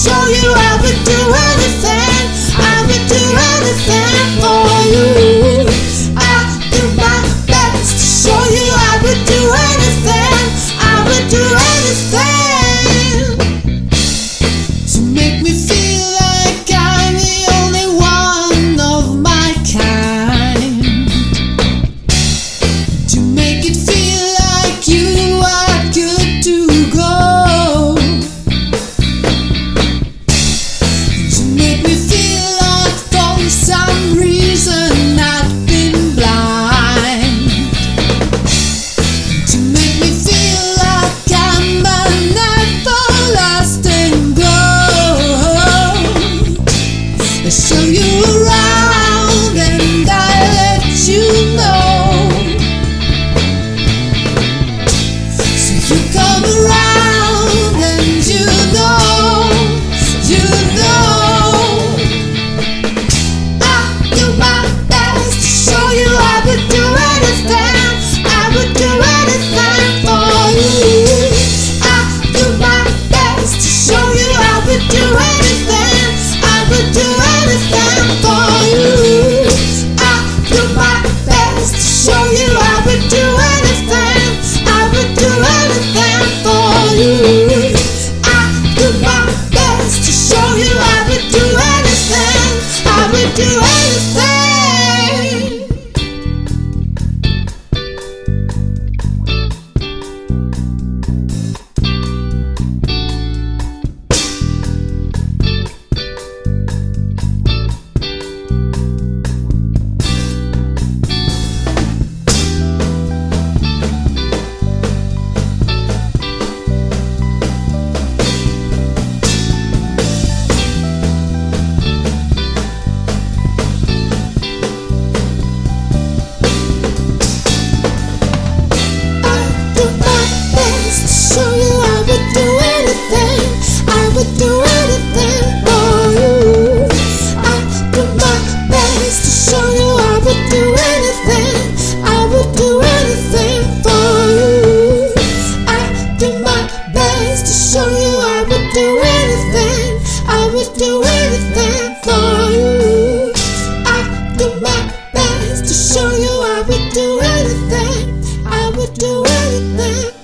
show you how to do you. to show you I would do anything. I would do anything for you. I do my best to show you I would do anything. I would do anything.